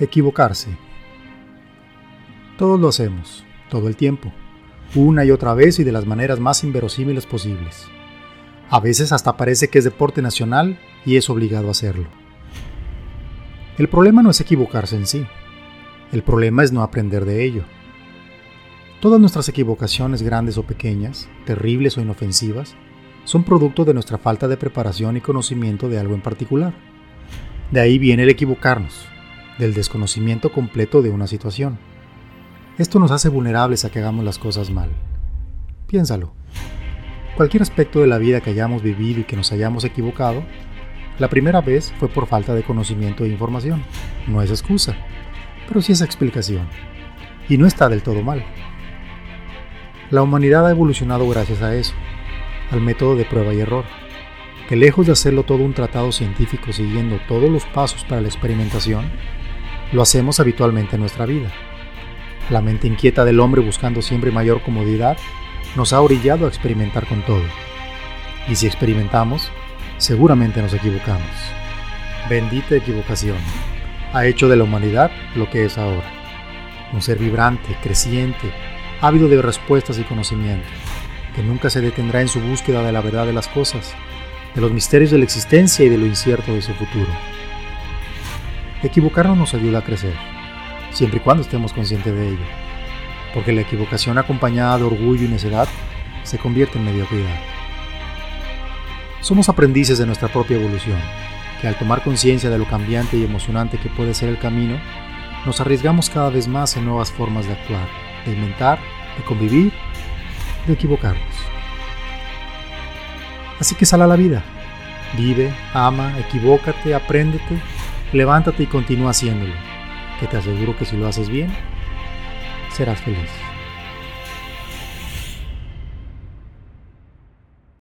Equivocarse. Todos lo hacemos, todo el tiempo, una y otra vez y de las maneras más inverosímiles posibles. A veces hasta parece que es deporte nacional y es obligado a hacerlo. El problema no es equivocarse en sí, el problema es no aprender de ello. Todas nuestras equivocaciones, grandes o pequeñas, terribles o inofensivas, son producto de nuestra falta de preparación y conocimiento de algo en particular. De ahí viene el equivocarnos, del desconocimiento completo de una situación. Esto nos hace vulnerables a que hagamos las cosas mal. Piénsalo. Cualquier aspecto de la vida que hayamos vivido y que nos hayamos equivocado, la primera vez fue por falta de conocimiento e información. No es excusa, pero sí es explicación. Y no está del todo mal. La humanidad ha evolucionado gracias a eso, al método de prueba y error, que lejos de hacerlo todo un tratado científico siguiendo todos los pasos para la experimentación, lo hacemos habitualmente en nuestra vida. La mente inquieta del hombre buscando siempre mayor comodidad nos ha orillado a experimentar con todo. Y si experimentamos, seguramente nos equivocamos. Bendita equivocación. Ha hecho de la humanidad lo que es ahora. Un ser vibrante, creciente, ávido de respuestas y conocimiento, que nunca se detendrá en su búsqueda de la verdad de las cosas, de los misterios de la existencia y de lo incierto de su futuro. Equivocarnos nos ayuda a crecer, siempre y cuando estemos conscientes de ello, porque la equivocación acompañada de orgullo y necedad se convierte en mediocridad. Somos aprendices de nuestra propia evolución, que al tomar conciencia de lo cambiante y emocionante que puede ser el camino, nos arriesgamos cada vez más en nuevas formas de actuar, de inventar, de convivir, de equivocarnos. Así que sal a la vida, vive, ama, equivócate, apréndete levántate y continúa haciéndolo, que te aseguro que si lo haces bien, serás feliz.